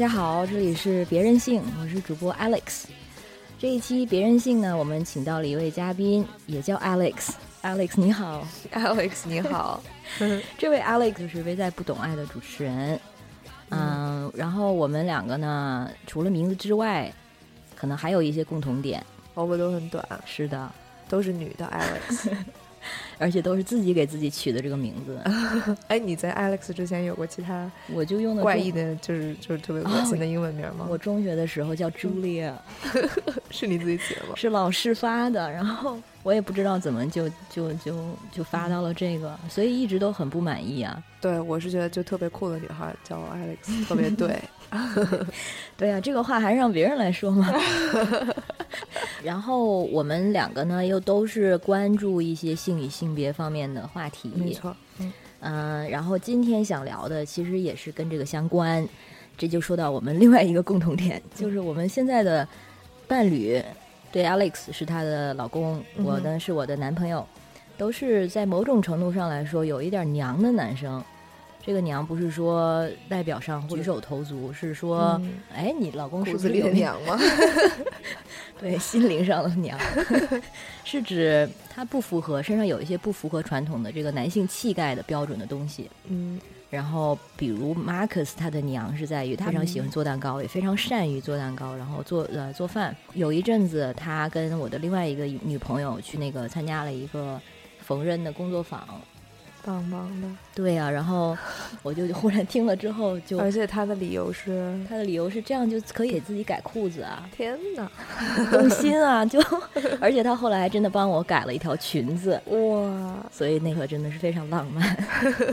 大家好，这里是别任性，我是主播 Alex。这一期别任性呢，我们请到了一位嘉宾，也叫 Alex。Alex 你好，Alex 你好。这位 Alex 是微在不懂爱的主持人。嗯，然后我们两个呢，除了名字之外，可能还有一些共同点。头发都很短，是的，都是女的 Alex。而且都是自己给自己取的这个名字。哎，你在 Alex 之前有过其他？我就用的怪异的，就是就是特别恶心的英文名吗？我中学的时候叫 Julia，是你自己起的吗？是老师发的，然后我也不知道怎么就就就就发到了这个，所以一直都很不满意啊。对，我是觉得就特别酷的女孩叫 Alex，特别对。对呀，这个话还是让别人来说嘛。然后我们两个呢，又都是关注一些性与性别方面的话题。没错，嗯，然后今天想聊的其实也是跟这个相关。这就说到我们另外一个共同点，就是我们现在的伴侣，对 Alex 是她的老公，我呢是我的男朋友，都是在某种程度上来说有一点娘的男生。这个娘不是说外表上举手投足，是说，哎，你老公是不是有娘吗？对，心灵上的娘，是指他不符合身上有一些不符合传统的这个男性气概的标准的东西。嗯，然后比如 Marcus，他的娘是在于他非常喜欢做蛋糕，也非常善于做蛋糕，然后做呃做饭。有一阵子，他跟我的另外一个女朋友去那个参加了一个缝纫的工作坊。棒棒的，对呀，然后我就忽然听了之后就，而且他的理由是，他的理由是这样就可以给自己改裤子啊！天哪，动心啊！就，而且他后来还真的帮我改了一条裙子，哇！所以那个真的是非常浪漫。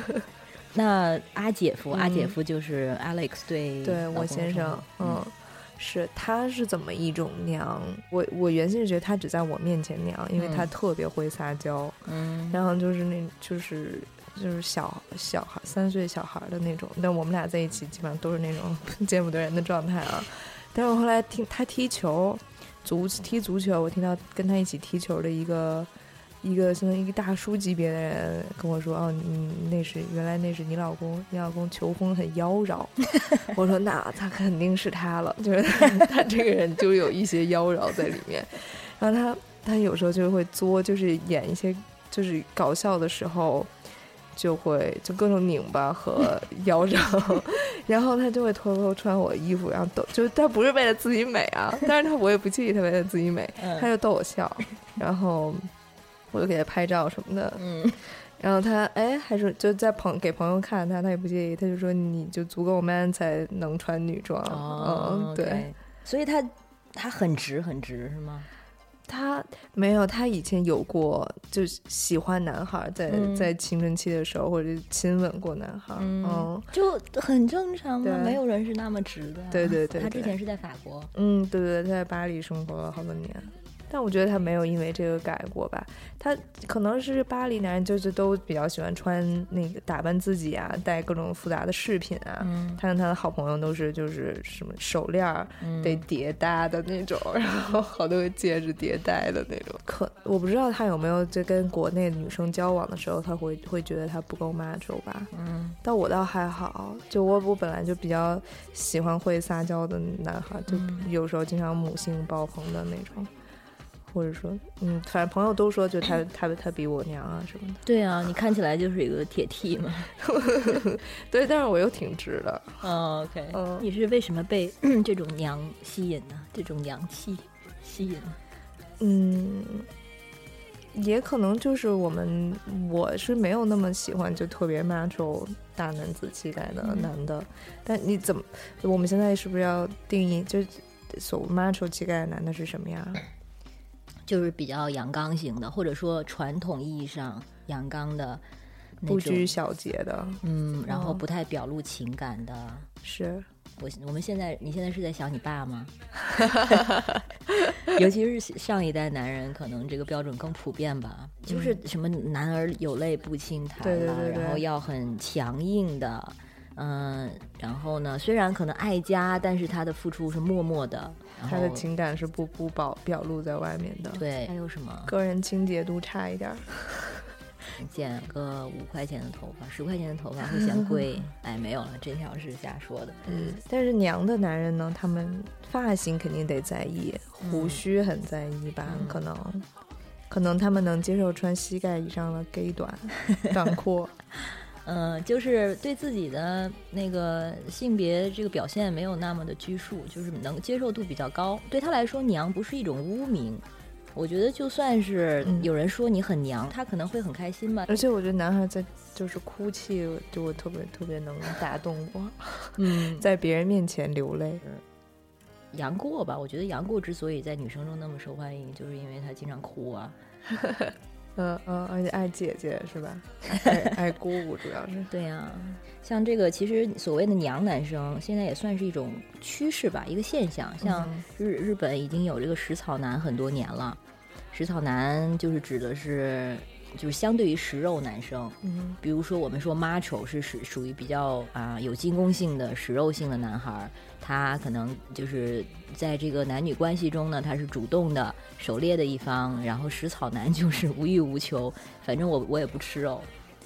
那阿姐夫，阿姐夫就是 Alex 对，对我先生，嗯。是，他是怎么一种娘？我我原先是觉得他只在我面前娘，因为他特别会撒娇，嗯，然后就是那，就是就是小小孩三岁小孩的那种。但我们俩在一起基本上都是那种 见不得人的状态啊。但是我后来听他踢球，足踢足球，我听到跟他一起踢球的一个。一个相当于一个大叔级别的人跟我说：“哦，你那是原来那是你老公，你老公求婚很妖娆。”我说：“那他肯定是他了，就是 他这个人就有一些妖娆在里面。然后他他有时候就会作，就是演一些就是搞笑的时候，就会就各种拧巴和 妖娆。然后他就会偷偷穿我的衣服，然后逗，就他不是为了自己美啊，但是他我也不介意他为了自己美，他就逗我笑，然后。”我就给他拍照什么的，嗯，然后他哎，还是就在朋给朋友看他，他也不介意，他就说你就足够 man 才能穿女装，嗯，对，所以他他很直很直是吗？他没有，他以前有过就喜欢男孩，在在青春期的时候或者亲吻过男孩，嗯，就很正常嘛，没有人是那么直的，对对对，他之前是在法国，嗯，对对，他在巴黎生活了好多年。但我觉得他没有因为这个改过吧，他可能是巴黎男人就是都比较喜欢穿那个打扮自己啊，戴各种复杂的饰品啊。他跟他的好朋友都是就是什么手链得叠搭的那种，然后好多个戒指叠戴的那种。可我不知道他有没有在跟国内女生交往的时候，他会会觉得他不够 macho 吧？嗯，但我倒还好，就我我本来就比较喜欢会撒娇的男孩，就有时候经常母性爆棚的那种。或者说，嗯，反正朋友都说，就他他他比我娘啊什么的。对啊，你看起来就是一个铁 T 嘛。对，但是我又挺直的。OK，你是为什么被 这种娘吸引呢？这种娘气吸引？嗯，也可能就是我们，我是没有那么喜欢就特别 macho 大男子气概的男的。但你怎么？我们现在是不是要定义，就所谓 macho 气概的男的是什么样？就是比较阳刚型的，或者说传统意义上阳刚的，不拘小节的，嗯，然后不太表露情感的。是我我们现在，你现在是在想你爸吗？尤其是上一代男人，可能这个标准更普遍吧。就是什么男儿有泪不轻弹了，然后要很强硬的，嗯，然后呢，虽然可能爱家，但是他的付出是默默的。他的情感是不不表表露在外面的。对，还有什么？个人清洁度差一点。剪个五块钱的头发、十块钱的头发会嫌贵。哎，没有了，这条是瞎说的。嗯，但是娘的男人呢，他们发型肯定得在意，胡须很在意吧？可能，可能他们能接受穿膝盖以上的 gay 短 短裤。嗯，就是对自己的那个性别这个表现没有那么的拘束，就是能接受度比较高。对他来说，娘不是一种污名。我觉得就算是有人说你很娘，他可能会很开心吧。而且我觉得男孩在就是哭泣，就我特别特别能打动我。嗯，在别人面前流泪。杨过吧，我觉得杨过之所以在女生中那么受欢迎，就是因为他经常哭啊。嗯嗯，而且爱姐姐是吧？爱爱姑姑主要是。对呀，像这个其实所谓的娘男生，现在也算是一种趋势吧，一个现象。像日日本已经有这个食草男很多年了，食草男就是指的是。就是相对于食肉男生，嗯，比如说我们说 macho 是属属于比较啊有进攻性的食肉性的男孩，他可能就是在这个男女关系中呢，他是主动的、狩猎的一方，然后食草男就是无欲无求，反正我我也不吃肉，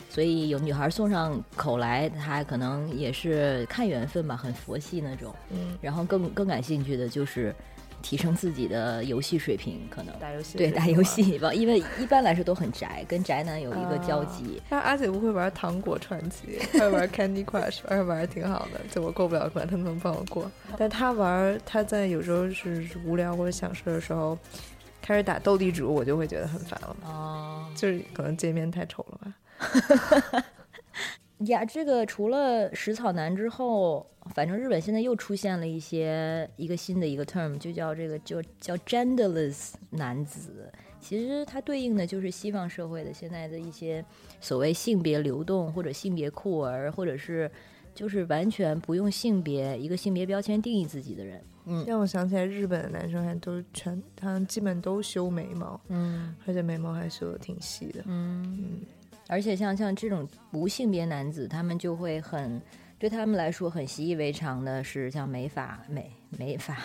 所以有女孩送上口来，他可能也是看缘分吧，很佛系那种，嗯，然后更更感兴趣的就是。提升自己的游戏水平，可能打游戏对打游戏吧，因为一般来说都很宅，跟宅男有一个交集。但阿姐不会玩《糖果传奇》，会玩 Candy Crush，而且玩的挺好的，就我过不了关，他能帮我过。但他玩，他在有时候是无聊或者想事的时候，开始打斗地主，我就会觉得很烦了。哦，就是可能界面太丑了吧。呀，这个除了食草男之后，反正日本现在又出现了一些一个新的一个 term，就叫这个就叫 genderless 男子。其实它对应的就是西方社会的现在的一些所谓性别流动或者性别酷儿，或者是就是完全不用性别一个性别标签定义自己的人。嗯，让我想起来日本的男生还都全，他们基本都修眉毛，嗯，而且眉毛还修的挺细的，嗯嗯。而且像像这种无性别男子，他们就会很对他们来说很习以为常的是像美发、美美发、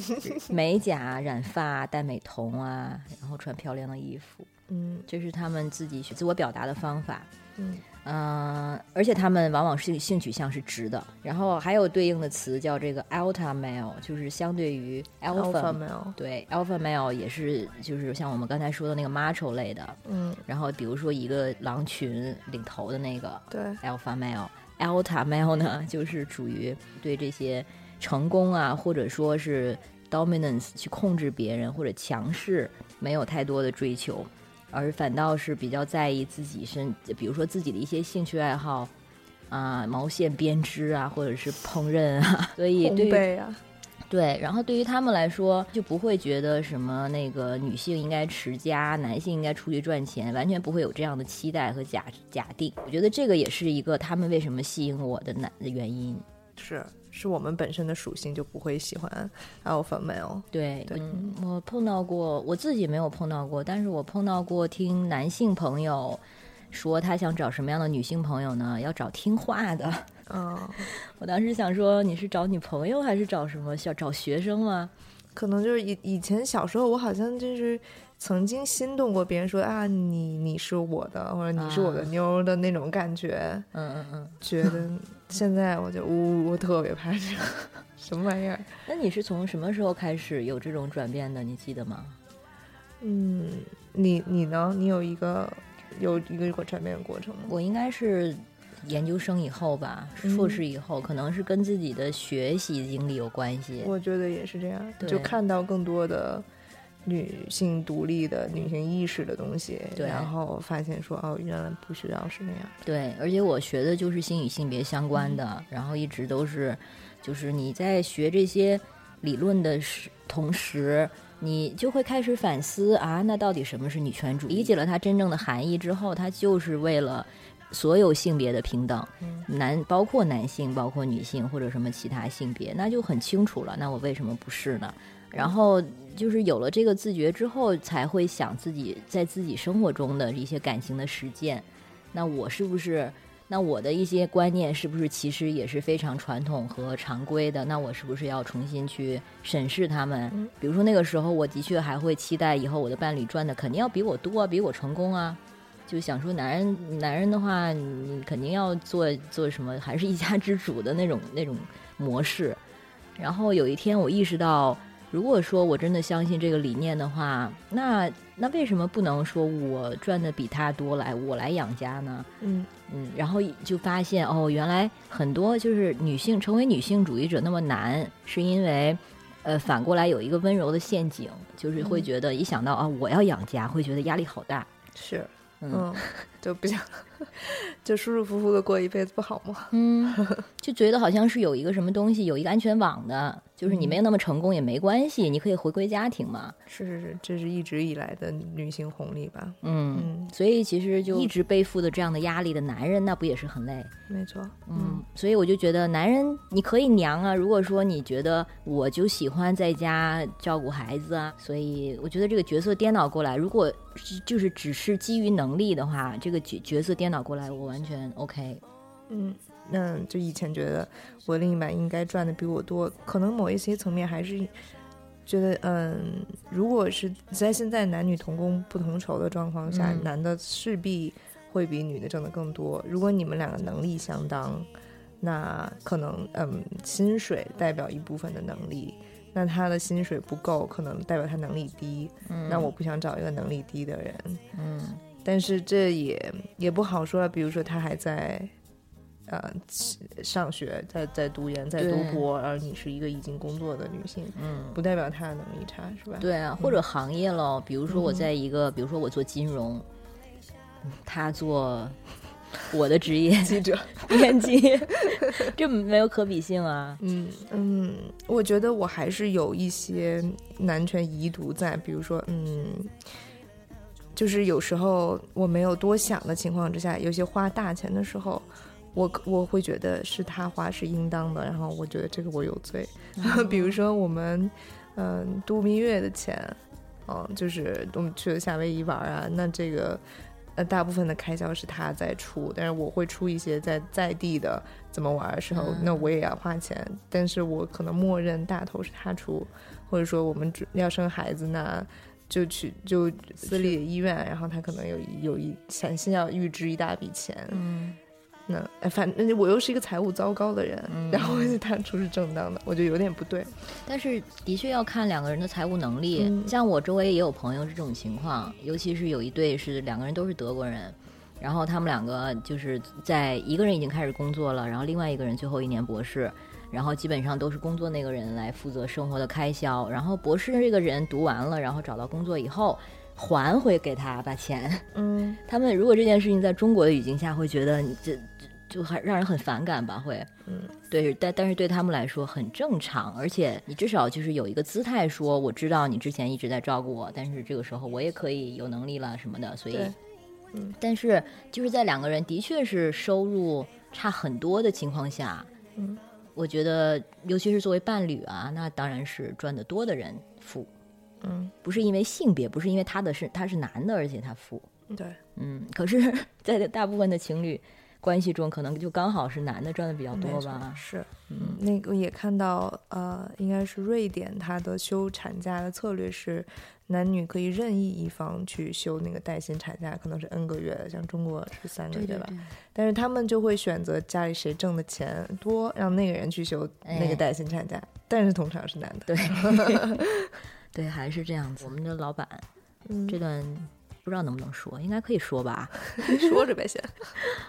美甲、染发、戴美瞳啊，然后穿漂亮的衣服，嗯，这是他们自己自我表达的方法，嗯。嗯，而且他们往往是性取向是直的，然后还有对应的词叫这个 alpha male，就是相对于 alpha male，对 alpha male 也是就是像我们刚才说的那个 macho 类的，嗯，然后比如说一个狼群领头的那个，对。alpha male，alpha male 呢就是属于对这些成功啊，或者说是 dominance 去控制别人或者强势没有太多的追求。而反倒是比较在意自己身，比如说自己的一些兴趣爱好，啊，毛线编织啊，或者是烹饪啊，所以对啊，对，然后对于他们来说，就不会觉得什么那个女性应该持家，男性应该出去赚钱，完全不会有这样的期待和假假定。我觉得这个也是一个他们为什么吸引我的男的原因。是。是我们本身的属性就不会喜欢 alpha male。对，我碰到过，我自己没有碰到过，但是我碰到过听男性朋友说他想找什么样的女性朋友呢？要找听话的。嗯，我当时想说你是找女朋友还是找什么？想找学生吗？可能就是以以前小时候我好像就是曾经心动过别人说啊你你是我的或者你是我的妞的那种感觉。嗯嗯嗯，觉得。现在我就呜，我特别怕这个什么玩意儿。那你是从什么时候开始有这种转变的？你记得吗？嗯，你你呢？你有一个有一个转变的过程吗？我应该是研究生以后吧，硕士以后，可能是跟自己的学习经历有关系。我觉得也是这样，就看到更多的。女性独立的女性意识的东西，然后发现说哦，原来不需要是那样。对，而且我学的就是性与性别相关的，然后一直都是，就是你在学这些理论的时同时，你就会开始反思啊，那到底什么是女权主义？理解了它真正的含义之后，它就是为了所有性别的平等，男包括男性，包括女性或者什么其他性别，那就很清楚了。那我为什么不是呢？然后。就是有了这个自觉之后，才会想自己在自己生活中的一些感情的实践。那我是不是？那我的一些观念是不是其实也是非常传统和常规的？那我是不是要重新去审视他们？比如说那个时候，我的确还会期待以后我的伴侣赚的肯定要比我多，比我成功啊。就想说男人男人的话，你肯定要做做什么，还是一家之主的那种那种模式。然后有一天我意识到，如果说我真的相信这个理念的话，那那为什么不能说我赚的比他多来我来养家呢？嗯嗯，然后就发现哦，原来很多就是女性成为女性主义者那么难，是因为呃反过来有一个温柔的陷阱，就是会觉得一想到啊我要养家，会觉得压力好大。是，嗯嗯，就不想 就舒舒服服的过一辈子不好吗？嗯，就觉得好像是有一个什么东西，有一个安全网的，就是你没有那么成功也没关系，你可以回归家庭嘛。是是是，这是一直以来的女性红利吧？嗯，嗯，所以其实就一直背负的这样的压力的男人，那不也是很累？没错，嗯，所以我就觉得男人你可以娘啊，如果说你觉得我就喜欢在家照顾孩子啊，所以我觉得这个角色颠倒过来，如果就是只是基于能力的话，这个角角色颠倒过来，我完全 OK。嗯，那就以前觉得我另一半应该赚的比我多，可能某一些层面还是觉得，嗯，如果是在现在男女同工不同酬的状况下，嗯男的势必会比女的挣的更多。如果你们两个能力相当，那可能，嗯，薪水代表一部分的能力。那他的薪水不够，可能代表他能力低。嗯那我不想找一个能力低的人。嗯但是这也也不好说。比如说他还在呃上学，在在读研，在读博，而你是一个已经工作的女性，嗯。不代表她的能力差，是吧？，对啊，或者行业咯，比如说我嗯在一个，比如说我做金融，他做我的职业 记者。编辑，这没有可比性啊。嗯嗯，我觉得我还是有一些男权遗毒在，比如说，嗯。就是有时候我没有多想的情况之下，有些花大钱的时候，我我会觉得是他花是应当的，然后我觉得这个我有罪。比如说我们，嗯、度蜜月的钱，嗯、就是我们去了夏威夷玩啊，那这个，呃，大部分的开销是他在出，但是我会出一些在在地的怎么玩的时候，嗯那我也要花钱，但是我可能默认大头是他出，或者说我们只要生孩子那。就去就私立医院，然后他可能有有一先先要预支一大笔钱，嗯那哎反正我又是一个财务糟糕的人，嗯然后他出是正当的，我觉得有点不对。但是的确要看两个人的财务能力。嗯像我周围也有朋友是这种情况，尤其是有一对是两个人都是德国人，然后他们两个就是在一个人已经开始工作了，然后另外一个人最后一年博士。然后基本上都是工作那个人来负责生活的开销，然后博士这个人读完了，然后找到工作以后还回给他把钱。嗯。他们如果这件事情在中国的语境下，会觉得你这这就很让人很反感吧？会，嗯，对，但但是对他们来说很正常，而且你至少就是有一个姿态说，我知道你之前一直在照顾我，但是这个时候我也可以有能力了什么的，所以，嗯，但是就是在两个人的确是收入差很多的情况下，嗯，我觉得尤其是作为伴侣啊，那当然是赚得多的人付，嗯，不是因为性别，不是因为他的是他是男的，而且他富。对，嗯，可是，在大部分的情侣关系中，可能就刚好是男的赚的比较多吧。是，嗯。那个也看到，呃，应该是瑞典，它的休产假的策略是男女可以任意一方去休那个带薪产假，可能是 N 个月，像中国是三个月吧。但是他们就会选择家里谁挣的钱多，让那个人去休那哎。个带薪产假，但是通常是男的。对，对，还是这样子。我们的老板嗯，这段不知道能不能说，应该可以说吧。说着呗，先。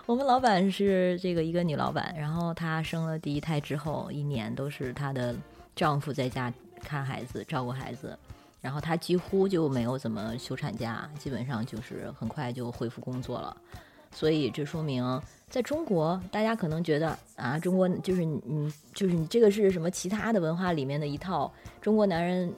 我们老板是这个一个女老板，然后她生了第一胎之后，一年都是她的丈夫在家看孩子、照顾孩子，然后她几乎就没有怎么休产假，基本上就是很快就恢复工作了。所以这说明，在中国，大家可能觉得啊，中国就是你，你就是你这个是什么其他的文化里面的一套，中国男人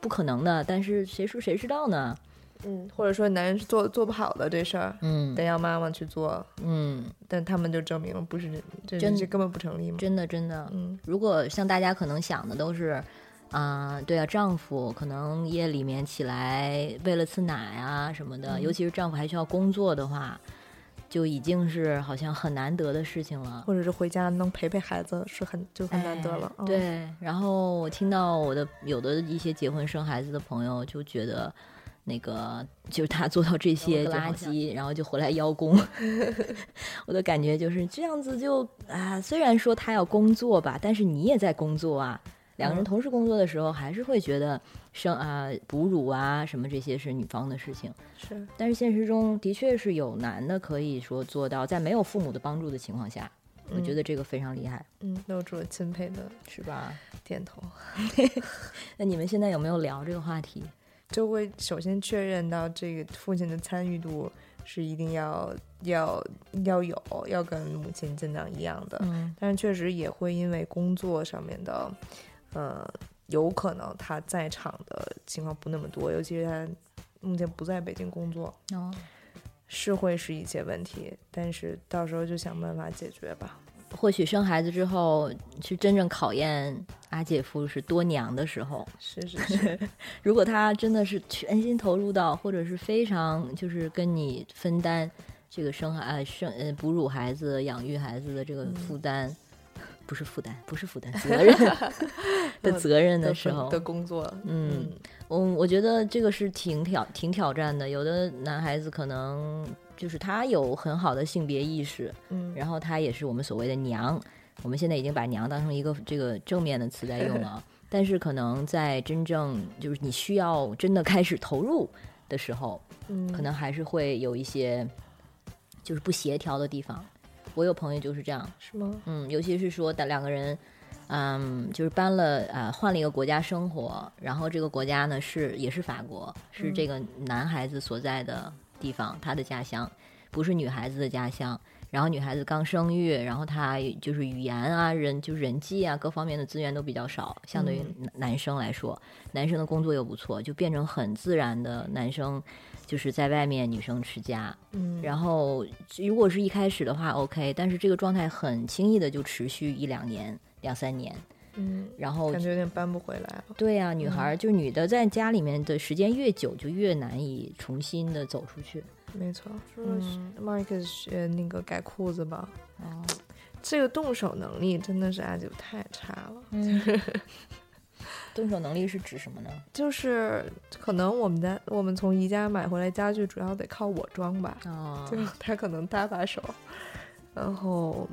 不可能的。但是谁说谁知道呢？嗯，或者说男人是做做不好的这事儿，嗯得要妈妈去做，嗯，但他们就证明了不是这真这根本不成立嘛。真的真的，嗯如果像大家可能想的都是，啊、对啊，丈夫可能夜里面起来喂了次奶啊什么的，嗯尤其是丈夫还需要工作的话，就已经是好像很难得的事情了。或者是回家能陪陪孩子，是很就很难得了。对，然后我听到我的有的一些结婚生孩子的朋友就觉得，那个就是他做到这些垃圾，然后就回来邀功。我的感觉就是这样子，就啊，虽然说他要工作吧，但是你也在工作啊。两个人同时工作的时候，还是会觉得生啊、哺乳啊什么这些是女方的事情。是，但是现实中的确是有男的可以说做到在没有父母的帮助的情况下，我觉得这个非常厉害。嗯，露出了钦佩的是吧？点头。那你们现在有没有聊这个话题？就会首先确认到这个父亲的参与度是一定要要要有，要跟母亲尽量一样的。嗯，但是确实也会因为工作上面的。呃，有可能他在场的情况不那么多，尤其是他目前不在北京工作，哦，是会是一些问题，但是到时候就想办法解决吧。或许生孩子之后是真正考验阿姐夫是多娘的时候。是是是，如果他真的是全心投入到，或者是非常就是跟你分担这个生孩生呃哺乳孩子、养育孩子的这个负担。不是负担，不是负担，责任 的责任的时候的工作，嗯，我我觉得这个是挺挑挺挑战的。有的男孩子可能就是他有很好的性别意识，嗯，然后他也是我们所谓的娘。我们现在已经把娘当成一个这个正面的词在用了，但是可能在真正就是你需要真的开始投入的时候，嗯，可能还是会有一些就是不协调的地方。我有朋友就是这样，是吗？嗯，尤其是说的两个人，嗯，就是搬了啊，换了一个国家生活，然后这个国家呢是也是法国，是这个男孩子所在的地方，他的家乡，不是女孩子的家乡。然后女孩子刚生育，然后她就是语言啊、人就是人际啊各方面的资源都比较少，相对于男生来说，男生的工作又不错，就变成很自然的男生。就是在外面，女生持家，嗯，然后如果是一开始的话，OK，但是这个状态很轻易的就持续一两年、两三年，嗯，然后感觉有点搬不回来了。对呀，女孩就女的在家里面的时间越久，就越难以重新的走出去。没错，说 Mark 学那个改裤子吧，哦，这个动手能力真的是阿九太差了。嗯。动手能力是指什么呢？就是可能我们家我们从宜家买回来家具，主要得靠我装吧。哦，就他可能搭把手，然后，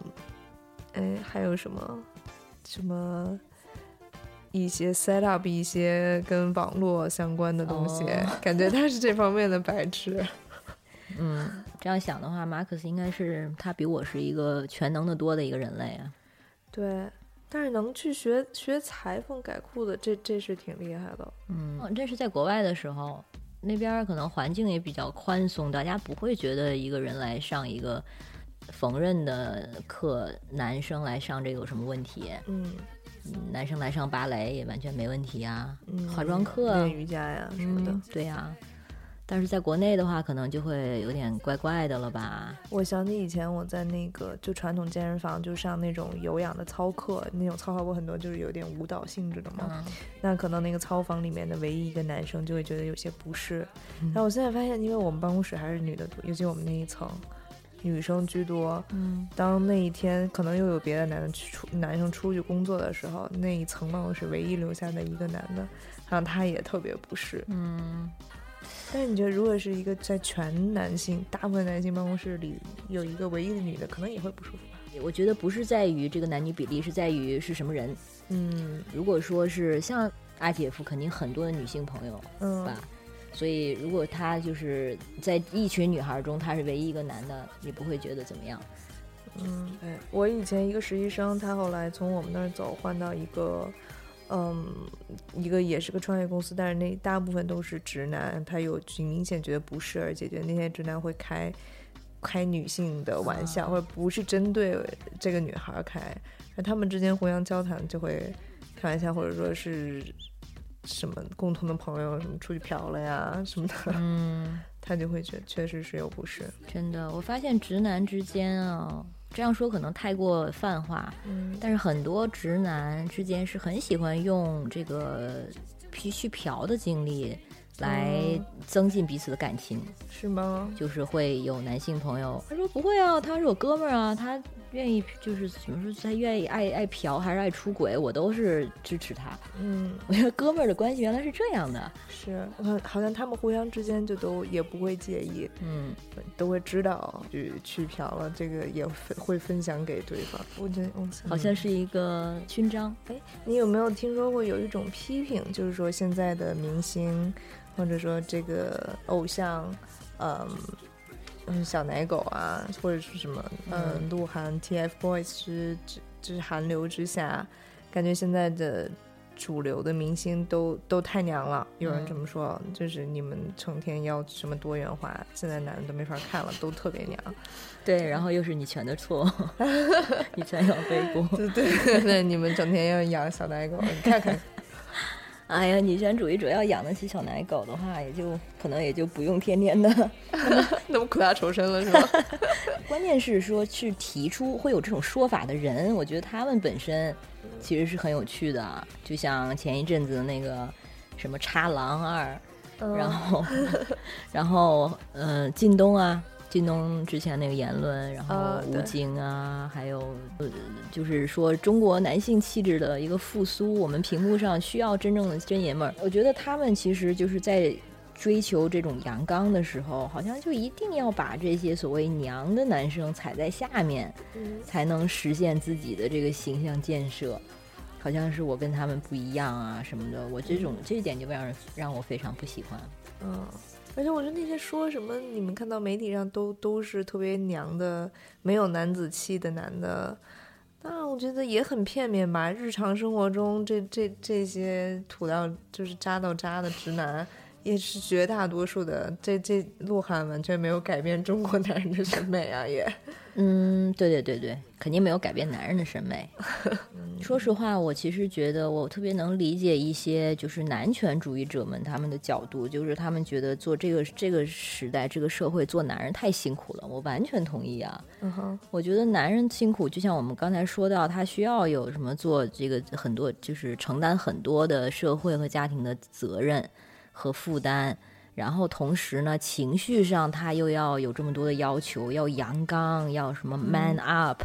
哎，还有什么什么一些 set up 一些跟网络相关的东西，感觉他是这方面的白痴。嗯，这样想的话，马克思应该是他比我是一个全能的多的一个人类啊。对。但是能去学学裁缝改裤子，这这是挺厉害的。嗯，这是在国外的时候，那边可能环境也比较宽松，大家不会觉得一个人来上一个缝纫的课，男生来上这个有什么问题？嗯，男生来上芭蕾也完全没问题啊。嗯化妆课、瑜伽呀什么的，对呀。但是在国内的话，可能就会有点怪怪的了吧？我想起以前我在那个就传统健身房，就上那种有氧的操课，那种操课不很多，就是有点舞蹈性质的嘛。那可能那个操房里面的唯一一个男生就会觉得有些不适。但我现在发现，因为我们办公室还是女的多，尤其我们那一层女生居多。嗯，当那一天可能又有别的男的去出男生出去工作的时候，那一层办公室唯一留下的一个男的，然后他也特别不适。嗯。但是你觉得，如果是一个在全男性、大部分男性办公室里有一个唯一的女的，可能也会不舒服吧？我觉得不是在于这个男女比例，是在于是什么人。嗯，如果说是像阿姐夫，肯定很多的女性朋友，嗯吧？所以如果他就是在一群女孩中，他是唯一一个男的，你不会觉得怎么样？嗯，对我以前一个实习生，他后来从我们那儿走，换到一个。嗯，一个也是个创业公司，但是那大部分都是直男，他有明显觉得不适，而解决那些直男会开开女性的玩笑，或者不是针对这个女孩开，那他们之间互相交谈就会开玩笑，或者说是什么共同的朋友什么出去嫖了呀什么的，嗯，他就会觉得确实是有不适。真的，我发现直男之间啊。这样说可能太过泛化，嗯，但是很多直男之间是很喜欢用这个去去嫖的经历来增进彼此的感情，是吗？就是会有男性朋友他说不会啊，他是我哥们儿啊，他愿意就是怎么说，他愿意爱爱嫖还是爱出轨，我都是支持他。嗯，我觉得哥们儿的关系原来是这样的，是，好好像他们互相之间就都也不会介意，嗯，都会知道去去嫖了，这个也分会分享给对方。我觉得，嗯好像是一个勋章。哎，你有没有听说过有一种批评，就是说现在的明星或者说这个偶像，嗯。嗯，小奶狗啊，或者是什么，嗯，鹿晗、TFBOYS 之之之韩流之下，感觉现在的主流的明星都都太娘了。有人这么说，就是你们成天要什么多元化，现在男的都没法看了，都特别娘。对，然后又是你全的错，你全要背锅。对对对，你们整天要养小奶狗，你看看。哎呀，女权主义者要养得起小奶狗的话，也就可能也就不用天天的 那么苦大仇深了，是吧？关键是说去提出会有这种说法的人，我觉得他们本身其实是很有趣的。就像前一阵子那个什么叉狼二，然后然后嗯，靳东啊。靳东之前那个言论，然后吴京啊，还有呃，就是说中国男性气质的一个复苏，我们屏幕上需要真正的真爷们儿。我觉得他们其实就是在追求这种阳刚的时候，好像就一定要把这些所谓娘的男生踩在下面，才能实现自己的这个形象建设。好像是我跟他们不一样啊什么的，我这种这一点就让人让我非常不喜欢。嗯。而且我觉得那些说什么，你们看到媒体上都都是特别娘的、没有男子气的男的，那我觉得也很片面吧。日常生活中，这这这些土到就是渣到渣的直男。也是绝大多数的，这这鹿晗完全没有改变中国男人的审美啊！也，嗯，对对对对，肯定没有改变男人的审美。说实话，我其实觉得我特别能理解一些就是男权主义者们他们的角度，就是他们觉得做这个这个时代这个社会做男人太辛苦了。我完全同意啊。嗯哼，我觉得男人辛苦，就像我们刚才说到，他需要有什么做这个很多，就是承担很多的社会和家庭的责任。和负担，然后同时呢，情绪上他又要有这么多的要求，要阳刚，要什么 man up。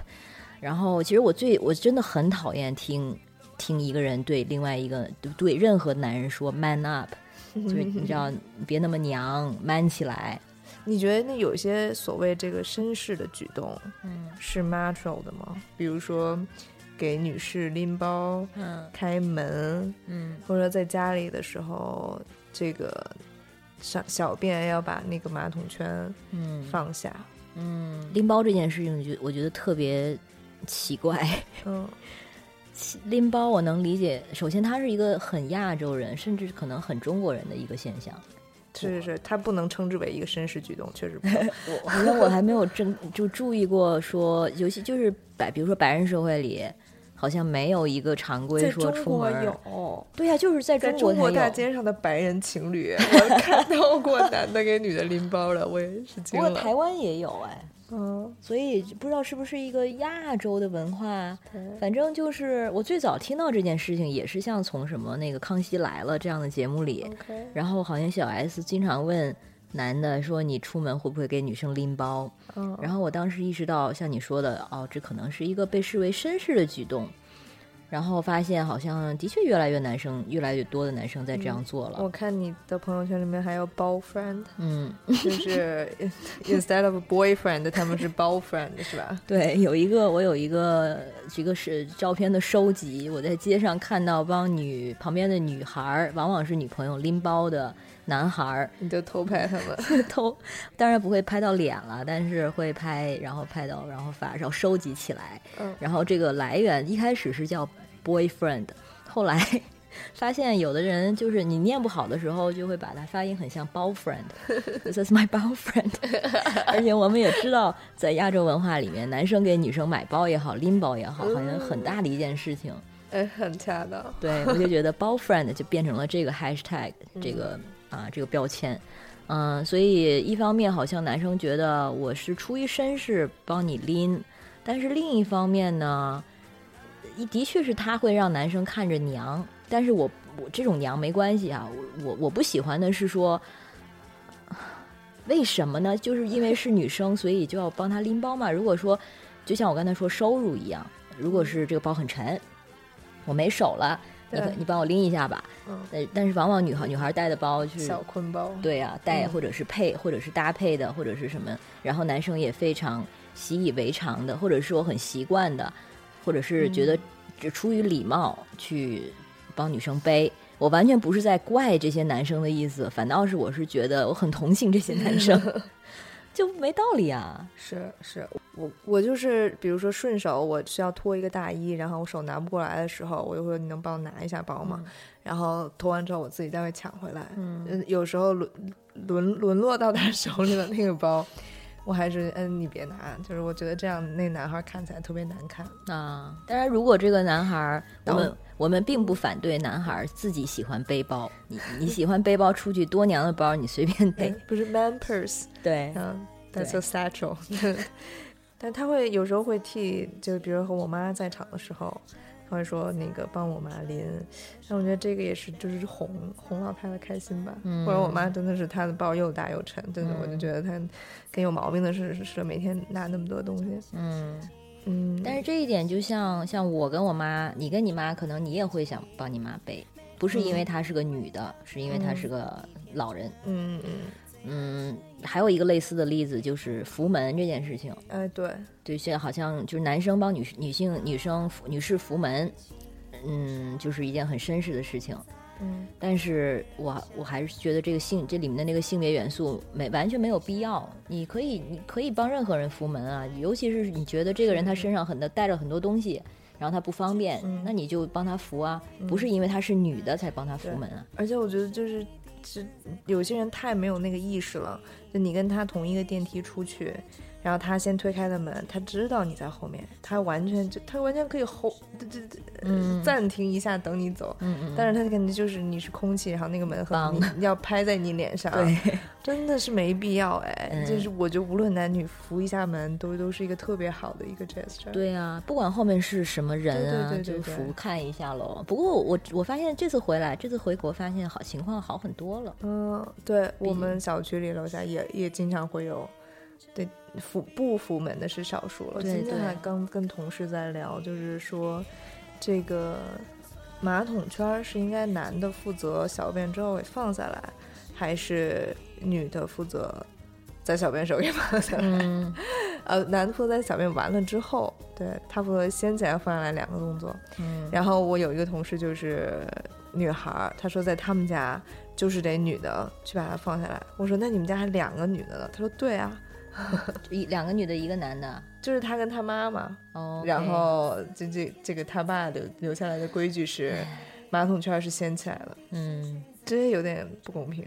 然后，其实我最我真的很讨厌听听一个人对另外一个对任何男人说 man up，就是你知道别那么娘，man 起来。你觉得那有些所谓这个绅士的举动，嗯，是 macho 的吗？比如说给女士拎包，嗯，开门，嗯，或者在家里的时候。这个小小便要把那个马桶圈嗯。放下。嗯。拎包这件事情，觉我觉得特别奇怪。嗯。拎包我能理解，首先他是一个很亚洲人，甚至可能很中国人的一个现象，是是是，他不能称之为一个绅士举动，确实。我好。像我还没有正就注意过说，尤其就是白，比如说白人社会里。好像没有一个常规说出门有，对呀，就是在中国大街上的白人情侣，我看到过 男的给女的拎包了，我也是惊了。不过台湾也有哎，嗯，所以不知道是不是一个亚洲的文化，反正就是我最早听到这件事情也是像从什么那个《康熙来了》这样的节目里，然后好像小 S 经常问。男的说：“你出门会不会给女生拎包？”嗯然后我当时意识到，像你说的，哦，这可能是一个被视为绅士的举动。然后发现好像的确越来越男生，越来越多的男生在这样做了。我看你的朋友圈里面还有包 friend，嗯，就是 instead of boyfriend，他们是包 friend 是吧？对，有一个我有一个一个是照片的收集，我在街上看到帮女旁边的女孩，往往是女朋友拎包的男孩儿，你就偷拍他们，偷，当然不会拍到脸了，但是会拍，然后拍到，然后发，然后收集起来，嗯，然后这个来源一开始是叫。boyfriend，后来 发现有的人就是你念不好的时候，就会把它发音很像 boyfriend，this is my boyfriend。而且我们也知道，在亚洲文化里面，男生给女生买包也好，拎包也好，好像很大的一件事情。哎，很恰当。对，我就觉得 “boyfriend” 就变成了这个 hashtag，这个啊这个标签。嗯，所以一方面好像男生觉得我是出于绅士帮你拎，但是另一方面呢？的确是他会让男生看着娘，但是我我这种娘没关系啊，我我我不喜欢的是说，为什么呢？就是因为是女生，所以就要帮她拎包嘛。如果说就像我刚才说收入一样，如果是这个包很沉，我没手了，你你帮我拎一下吧。但是往往女孩女孩带的包是小坤包，对啊，带嗯或者是配，或者是搭配的，或者是什么，然后男生也非常习以为常的，或者是我很习惯的，或者是觉得嗯只出于礼貌去帮女生背。我完全不是在怪这些男生的意思，反倒是我是觉得我很同情这些男生，就没道理啊。是是，我我就是比如说顺手我需要脱一个大衣，然后我手拿不过来的时候，我就会说你能帮我拿一下包吗？然后脱完之后我自己再会抢回来。嗯，有时候沦沦沦落到他手里的那个包，我还是嗯你别拿，就是我觉得这样那男孩看起来特别难看。啊，当然，如果这个男孩儿，我我们并不反对男孩儿自己喜欢背包，你你喜欢背包出去多娘的包，你随便哎背，，不是 man purse，对，嗯，that's a satchel。但他会有时候会替，就比如和我妈在场的时候，他会说那个帮我妈拎。但我觉得这个也是就是哄哄老太太开心吧。嗯或者我妈真的是她的包又大又沉，真的、我就嗯觉得她跟有毛病的是是每天拿那么多东西。嗯。嗯，但是这一点就像像我跟我妈，你跟你妈，可能你也会想帮你妈背，不是因为嗯她是个女的，是因为她是个老人。嗯嗯，嗯，还有一个类似的例子就是扶门这件事情，哎对，对，现在好像就是男生帮女女性女生扶女士扶门，嗯，就是一件很绅士的事情。嗯但是我我还是觉得这个性这里面的那个性别元素没完全没有必要。你可以你可以帮任何人扶门啊，尤其是你觉得这个人他身上很多带着很多东西，然后他不方便，嗯那你就帮他扶啊，不是因为他是女的才帮他扶门啊。而且我觉得就是，是有些人太没有那个意识了。就你跟他同一个电梯出去，然后他先推开的门，他知道你在后面，他完全就他完全可以后这这暂停一下等你走。嗯嗯，但是他肯定就是你是空气，然后那个门和帮你要拍在你脸上，对，真的是没必要哎。嗯就是我觉得无论男女扶一下门都都是一个特别好的一个 gesture。对啊，不管后面是什么人啊，对对对对对就扶看一下喽。不过我我发现这次回来，这次回国发现好情况好很多了。嗯，对我们小区里楼下也也经常会有，对扶不扶门的是少数了。对今天还刚跟同事在聊，就是说这个马桶圈儿是应该男的负责小便之后给放下来，还是女的负责在小便时候给放下来？嗯 呃，男的负责在小便完了之后，对他负责掀起来放下来两个动作。嗯，然后我有一个同事就是女孩儿，她说在他们家就是得女的去把它放下来。我说那你们家还两个女的呢？她说对啊，一两个女的，一个男的。就是他跟他妈妈。哦，然后这这这个他爸留留下来的规矩是，马桶圈是掀起来的，嗯，这有点不公平。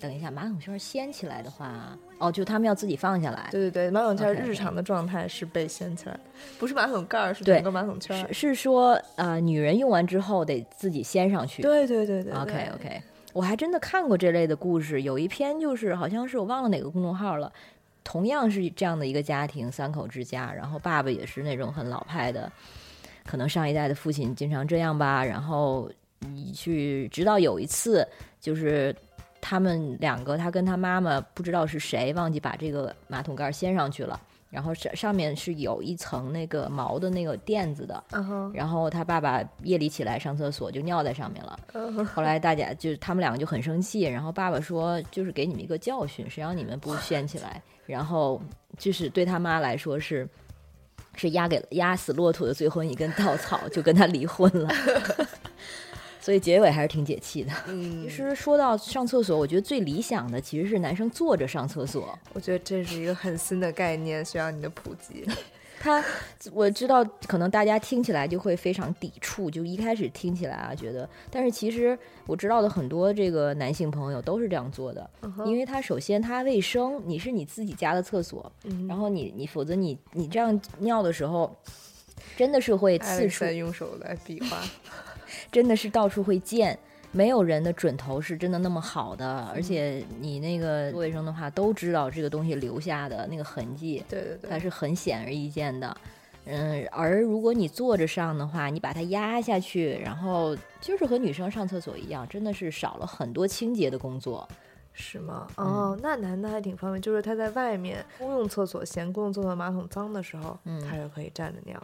等一下，马桶圈掀起来的话，哦，就他们要自己放下来。对对对，马桶圈日常的状态是被掀起来的，不是马桶盖儿，是整个马桶圈是。是说，呃，女人用完之后得自己掀上去。对对对对对 OK OK，我还真的看过这类的故事，有一篇就是好像是我忘了哪个公众号了，同样是这样的一个家庭，三口之家，然后爸爸也是那种很老派的，可能上一代的父亲经常这样吧，然后你去，直到有一次就是。他们两个，他跟他妈妈不知道是谁忘记把这个马桶盖掀上去了，然后上上面是有一层那个毛的那个垫子的，然后他爸爸夜里起来上厕所就尿在上面了。后来大家就是他们两个就很生气，然后爸爸说就是给你们一个教训，谁让你们不掀起来？然后就是对他妈来说是是压给压死骆驼的最后一根稻草，就跟他离婚了。所以结尾还是挺解气的。嗯其实说到上厕所，我觉得最理想的其实是男生坐着上厕所。我觉得这是一个很新的概念，需要你的普及。他我知道，可能大家听起来就会非常抵触，就一开始听起来啊，觉得，但是其实我知道的很多这个男性朋友都是这样做的，因为他首先他卫生，你是你自己家的厕所，嗯然后你你否则你你这样尿的时候，真的是会刺在，用手来比划。真的是到处会溅。没有人的准头是真的那么好的，而且你那个做卫生的话，都知道这个东西留下的那个痕迹，对对对，它是很显而易见的。嗯，而如果你坐着上的话，你把它压下去，然后就是和女生上厕所一样，真的是少了很多清洁的工作。是吗？哦，那男的还挺方便，就是他在外面公用厕所嫌公用厕所马桶脏的时候，嗯他是可以站着尿。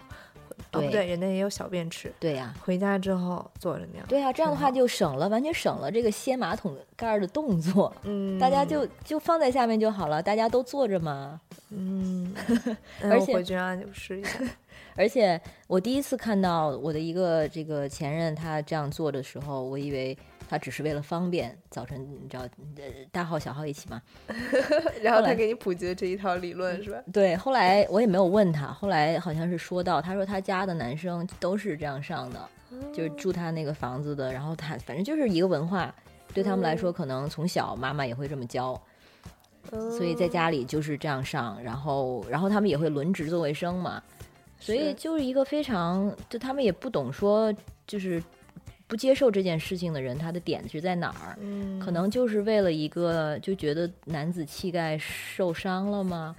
哦，对不对，人家也有小便池，对呀、回家之后坐着尿。对呀、这样的话就省了，完全省了这个掀马桶盖儿的动作。嗯，大家就就放在下面就好了，大家都坐着嘛。嗯，那而且我回去让你试一下。而且我第一次看到我的一个这个前任他这样做的时候，我以为他只是为了方便，早晨你知道，呃，大号小号一起嘛。然后他给你普及了这一套理论是吧？对，后来我也没有问他，后来好像是说到，他说他家的男生都是这样上的，就是住他那个房子的，然后他反正就是一个文化，对他们来说，可能从小妈妈也会这么教，所以在家里就是这样上，然后然后他们也会轮值做卫生嘛，所以就是一个非常，就他们也不懂说就是不接受这件事情的人，他的点是在哪儿？嗯，可能就是为了一个就觉得男子气概受伤了吗？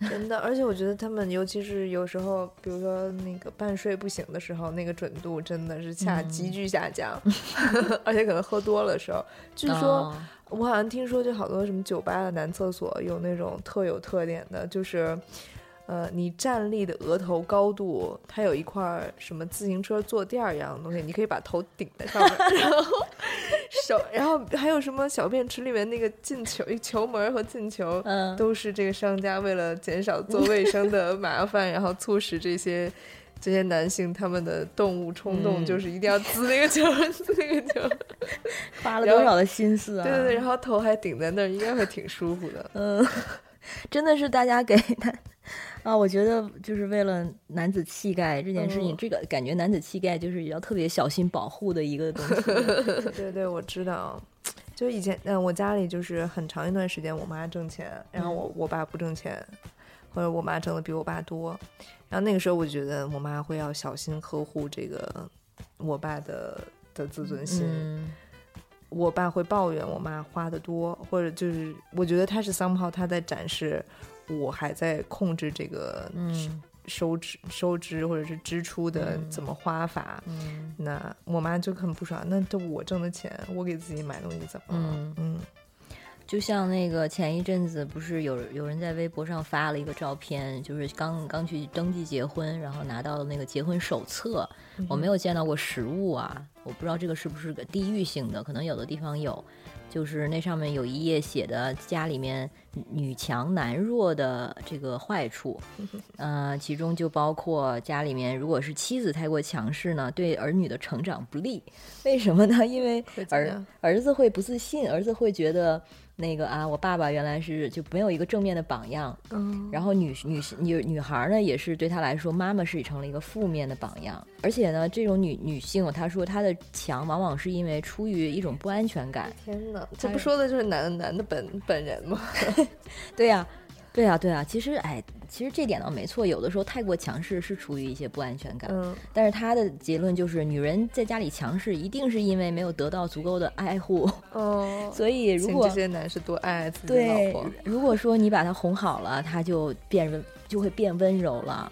真的，而且我觉得他们，尤其是有时候，比如说那个半睡不醒的时候，那个准度真的是下嗯急剧下降，而且可能喝多了的时候，据说、哦我好像听说，就好多什么酒吧的男厕所有那种特有特点的，就是。呃，你站立的额头高度，它有一块儿什么自行车坐垫儿一样的东西，你可以把头顶在上面，然后手，然后还有什么小便池里面那个进球球门和进球，嗯，都是这个商家为了减少做卫生的麻烦，然后促使这些这些男性他们的动物冲动，嗯就是一定要滋那个球，滋那个球。花了多少的心思啊！对对对，然后头还顶在那儿，应该会挺舒服的。嗯，真的是大家给他啊，我觉得就是为了男子气概这件事情，嗯这个感觉男子气概就是要特别小心保护的一个东西。对对，我知道。就以前，嗯，我家里就是很长一段时间，我妈挣钱，然后我我爸不挣钱，或者我妈挣的比我爸多。然后那个时候，我觉得我妈会要小心呵护这个我爸的的自尊心。嗯我爸会抱怨我妈花的多，或者就是我觉得他是 somehow 他在展示我还在控制这个嗯收支、收支或者是支出的嗯怎么花法。嗯那我妈就很不爽，那都我挣的钱，我给自己买东西怎么了？嗯嗯就像那个前一阵子不是有有人在微博上发了一个照片，就是刚刚去登记结婚，然后拿到了那个结婚手册。我没有见到过实物啊，我不知道这个是不是个地域性的，可能有的地方有。就是那上面有一页写的家里面女强男弱的这个坏处，呃，其中就包括家里面如果是妻子太过强势呢，对儿女的成长不利。为什么呢？因为儿儿子会不自信，儿子会觉得那个啊，我爸爸原来是就没有一个正面的榜样，嗯，然后女女女女孩呢，也是对她来说，妈妈是成了一个负面的榜样。而且呢，这种女女性，她说她的强，往往是因为出于一种不安全感。天哪，这不说的就是男男的本本人吗？对呀、对啊、对啊、其实，哎，其实这点倒没错。有的时候太过强势是出于一些不安全感，嗯，但是他的结论就是，女人在家里强势，一定是因为没有得到足够的爱护。哦，所以，如果这些男士多爱爱自己的老对婆。，如果说你把她哄好了，她就变温，就会变温柔了。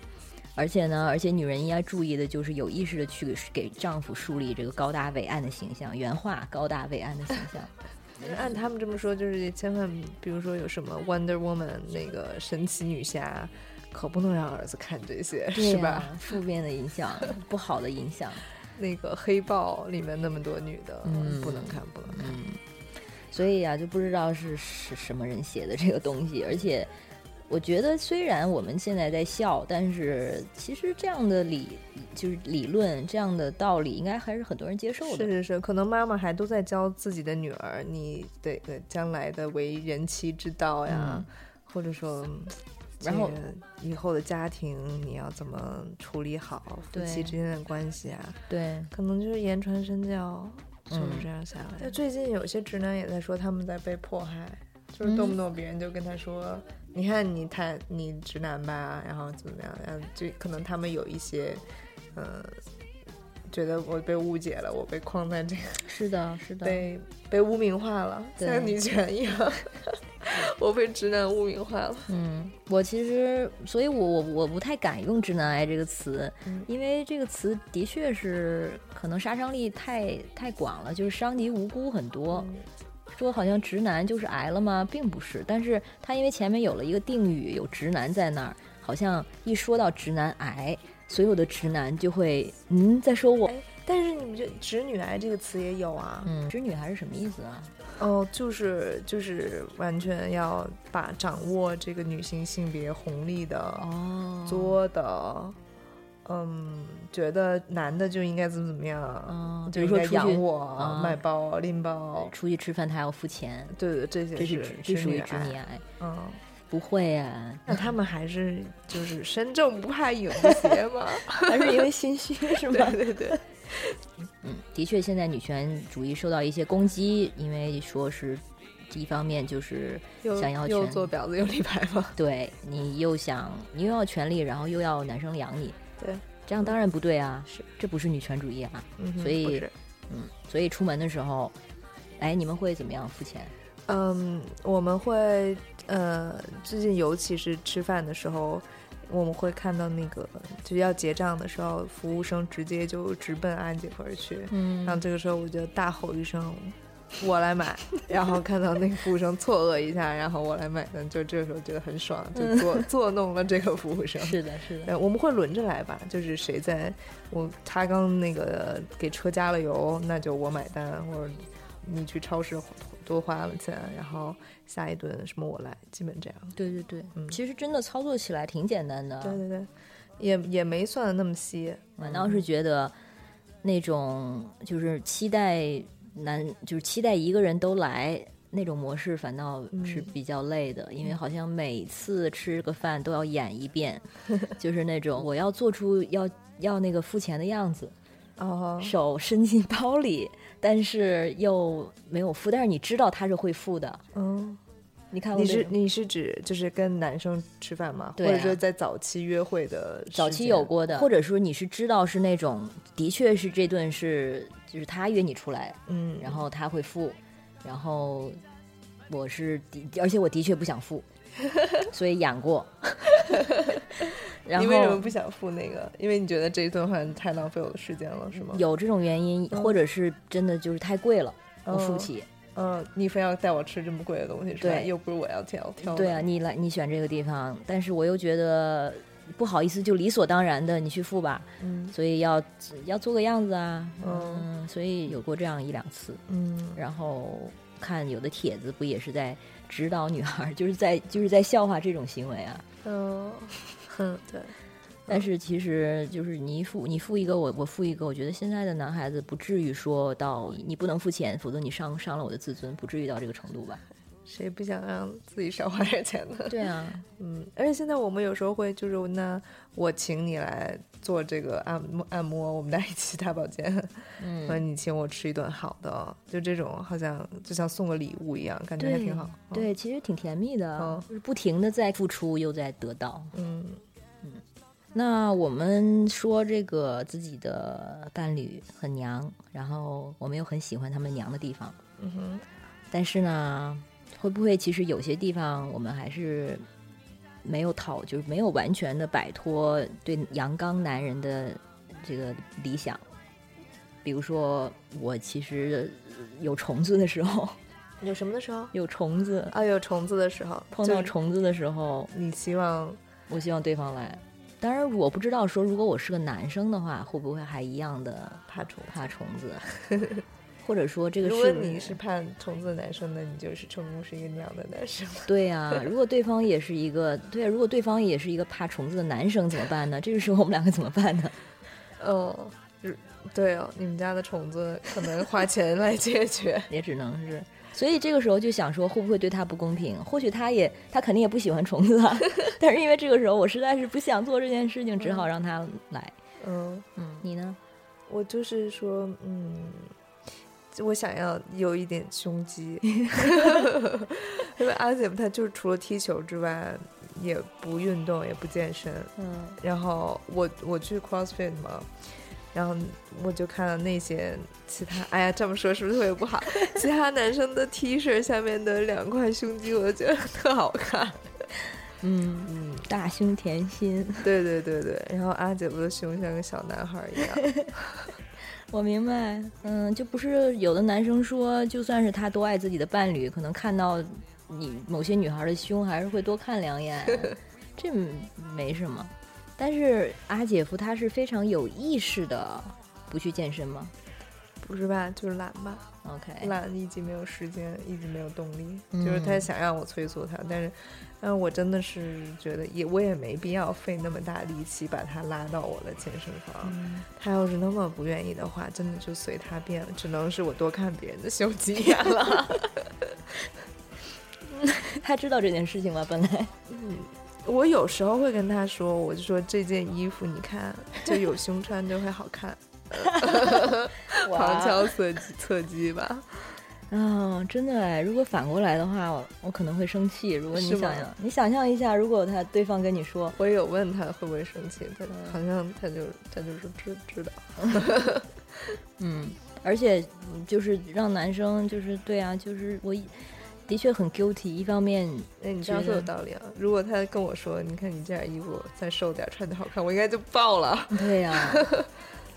而且呢，而且女人应该注意的就是有意识的去给丈夫树立这个高大伟岸的形象，原话高大伟岸的形象。按他们这么说，就是千万，比如说有什么 Wonder Woman 那个神奇女侠，可不能让儿子看这些，对是吧？负面的影响，不好的影响。那个黑豹里面那么多女的，嗯不能看，不能看。嗯，所以啊，就不知道是是什么人写的这个东西，而且。我觉得虽然我们现在在笑，但是其实这样的理就是理论，这样的道理，应该还是很多人接受的。是是是，可能妈妈还都在教自己的女儿，你这个将来的为人妻之道呀，嗯或者说，然后以后的家庭你要怎么处理好夫妻之间的关系啊？对，可能就是言传身教，就是嗯这样下来。但最近有些直男也在说他们在被迫害，就是动不动别人就跟他说：“你看你太你直男吧，然后怎么样？”然后就可能他们有一些，呃，觉得我被误解了，我被框在这个 是的，是的，被被污名化了，对像女权一样，我被直男污名化了。嗯，我其实，所以我我我不太敢用“直男癌”这个词，嗯因为这个词的确是可能杀伤力太太广了，就是伤及无辜很多。说好像直男就是癌了吗？并不是，但是他因为前面有了一个定语，有直男在那儿，好像一说到直男癌，所有的直男就会嗯在说我，哎，但是你们这“直女癌”这个词也有啊？嗯，直女癌是什么意思啊？哦，就是就是完全要把掌握这个女性性别红利的、哦作的，嗯，觉得男的就应该怎么怎么样，嗯，比就应该养我、啊买包、拎包，出去吃饭他要付钱，对对，这些这是是属于女癌直女癌，嗯。不会啊，那他们还是就是身正不怕影子斜嘛？还是因为心虚 是吗？对对对，嗯，的确，现在女权主义受到一些攻击，因为说是一方面就是想要又做婊子又立牌坊？对你又想你又要权利，然后又要男生养你，对，这样当然不对啊，是这不是女权主义啊。嗯，所以嗯，所以出门的时候，哎，你们会怎么样付钱？嗯，我们会呃，最近尤其是吃饭的时候，我们会看到那个就要结账的时候，服务生直接就直奔安姐夫而去，嗯然后这个时候我就大吼一声。我来买，然后看到那个服务生错愕一下，然后我来买单，就这个时候觉得很爽，就作 作弄了这个服务生。是的，是的，呃，我们会轮着来吧，就是谁在我他刚那个给车加了油，那就我买单，或者你去超市多花了钱，然后下一顿什么我来，基本这样。对对对，嗯其实真的操作起来挺简单的。对对对，也也没算的那么细。反倒是觉得那种就是期待男，就是期待一个人都来那种模式，反倒是嗯比较累的，因为好像每次吃个饭都要演一遍，就是那种我要做出要要那个付钱的样子，哦，手伸进包里，但是又没有付，但是你知道他是会付的。嗯，你看过你是你是指就是跟男生吃饭吗？对啊。或者说在早期约会的早期有过的，或者说你是知道是那种，的确是这顿是就是他约你出来，嗯，然后他会付，然后我是的，而且我的确不想付，所以养过。然你为什么不想付那个？因为你觉得这一顿饭太浪费我的时间了，是吗？有这种原因，嗯或者是真的就是太贵了，我付不嗯起。嗯，你非要带我吃这么贵的东西，是吧？对又不是我要挑挑。对啊，你来你选这个地方，但是我又觉得不好意思，就理所当然的你去付吧，嗯所以要要做个样子啊，嗯嗯，所以有过这样一两次。嗯然后看有的帖子不也是在指导女孩儿，就是在就是在笑话这种行为啊。嗯，哼，对，但是其实就是你一付你付一个我我付一个，我觉得现在的男孩子不至于说到你不能付钱，否则你伤伤了我的自尊，不至于到这个程度吧？谁不想让自己少花点钱呢？对啊，嗯，而且现在我们有时候会就是那我请你来做这个按摩按摩，我们俩一起打保健，嗯和你请我吃一顿好的，就这种好像就像送个礼物一样，感觉还挺好。嗯，对，其实挺甜蜜的，嗯就是不停的在付出又在得到。嗯那我们说这个自己的伴侣很娘，然后我们又很喜欢他们娘的地方，嗯哼，但是呢，会不会其实有些地方我们还是没有讨，就是没有完全的摆脱对阳刚男人的这个理想？比如说，我其实有虫子的时候，有什么的时候？有虫子啊，有虫子的时候，碰到虫子的时候，你希望我希望对方来。当然，我不知道说如果我是个男生的话，会不会还一样的怕虫？怕虫子，或者说这个如是如果你是怕虫子的男生，那你就是成功是一个那样的男生。对呀、如果对方也是一个对、啊，如果对方也是一个怕虫子的男生怎么办呢？这个时候我们两个怎么办呢？嗯，是对哦，你们家的虫子可能花钱来解决。也只能是，所以这个时候就想说，会不会对他不公平？或许他也他肯定也不喜欢虫子啊，但是因为这个时候我实在是不想做这件事情，只好让他来。嗯，嗯，你呢？我就是说，嗯，我想要有一点胸肌，因为阿姐她就是除了踢球之外，也不运动，也不健身。嗯然后我我去 CrossFit 嘛，然后我就看到那些其他，哎呀，这么说是不是特别不好？其他男生的 T 恤下面的两块胸肌，我就觉得特好看。嗯，嗯，大胸甜心。对对对对。然后阿姐夫的胸像个小男孩一样。我明白，嗯，就不是有的男生说，就算是他多爱自己的伴侣，可能看到你某些女孩的胸，还是会多看两眼，这没什么。但是阿姐夫他是非常有意识的不去健身吗？不是吧，就是懒吧。OK，懒，一直没有时间，一直没有动力，嗯就是他想让我催促他，但是，但是我真的是觉得也我也没必要费那么大力气把他拉到我的健身房。嗯他要是那么不愿意的话，真的就随他便了，只能是我多看别人的胸肌眼了。他知道这件事情吗？本来，我有时候会跟他说，我就说这件衣服你看，就有胸穿就会好看，旁敲侧击侧击吧。啊、真的哎，如果反过来的话，我我可能会生气。如果你想想，你想象一下，如果他对方跟你说，我也有问他会不会生气，他嗯好像他就他就是知知道。嗯，而且嗯就是让男生就是对啊，就是我的确很 guilty。一方面，哎，你这样觉得说有道理啊！如果他跟我说，你看你这件衣服再瘦点，穿的好看，我应该就爆了。对呀、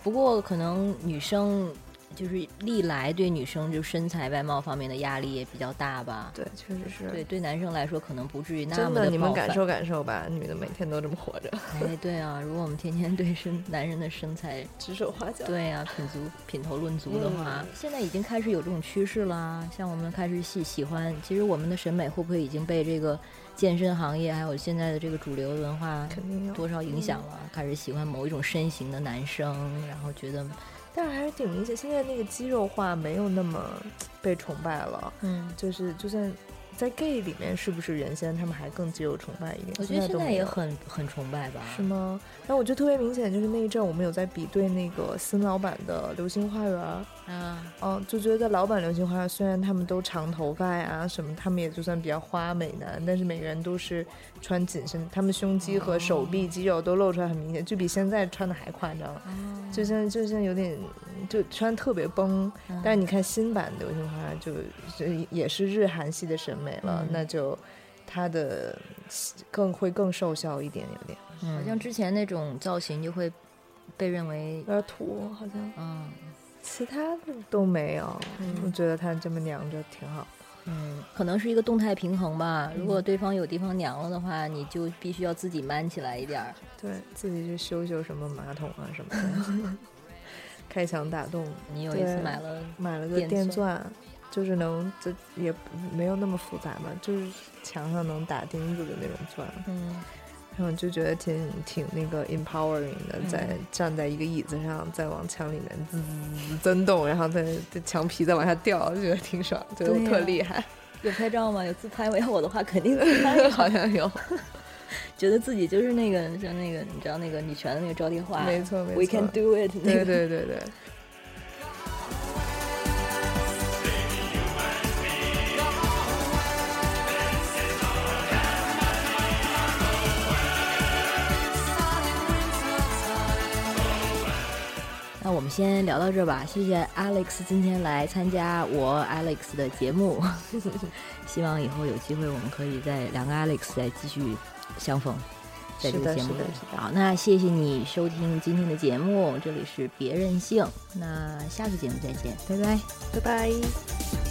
不过可能女生就是历来对女生就身材外貌方面的压力也比较大吧。对，确实是。对，对男生来说可能不至于那么的你们感受感受吧，女的每天都这么活着，哎，对啊，如果我们天天对身男人的身材 指手画脚。对啊、品足品头论足的话，嗯现在已经开始有这种趋势啦。像我们开始喜喜欢，其实我们的审美会不会已经被这个健身行业还有现在的这个主流文化肯定有多少影响了？开始喜欢某一种身形的男生，然后觉得但是还是挺明显，现在那个肌肉化没有那么被崇拜了。嗯，就是就算在 gay 里面，是不是原先他们还更肌肉崇拜一点？我觉得现在也都很很崇拜吧。是吗？然后我觉得特别明显，就是那一阵我们有在比对那个新老版的《流星花园》，啊，哦，就觉得老版《流星花园》虽然他们都长头发呀什么，他们也就算比较花美男，但是每个人都是穿紧身，他们胸肌和手臂肌肉都露出来很明显，就比现在穿的还夸张，就像就像有点就穿特别崩。但是你看新版的《流星花园》就，就也是日韩系的审美了，嗯。那就它的更会更瘦小一点，有点。好像之前那种造型就会被认为有，点土，好像。嗯其他的都没有。嗯我觉得他这么娘着挺好。嗯，可能是一个动态平衡吧。如果对方有地方娘了的话，你就必须要自己 man 起来一点儿。对自己去修修什么马桶啊什么的，开墙打洞，你有一次买了，买了个电钻，就是能这也没有那么复杂嘛，就是墙上能打钉子的那种钻，嗯然后就觉得挺挺那个 empowering 的，在站在一个椅子上，再往墙里面滋滋滋增动，然后再在墙皮再往下掉，就觉得挺爽，觉得我对呀特厉害，有拍照吗？有自拍吗？要我的话肯定自拍。好像有，觉得自己就是那个像那个你知道那个女权的那个招电话，没错没错 We can do it 那对个。对对对。那我们先聊到这儿吧，谢谢 Alex 今天来参加我 Alex 的节目，希望以后有机会我们可以在两个 Alex 再继续相逢，在这个节目里好，那谢谢你收听今天的节目，这里是别任性，那下次节目再见，拜拜。拜拜。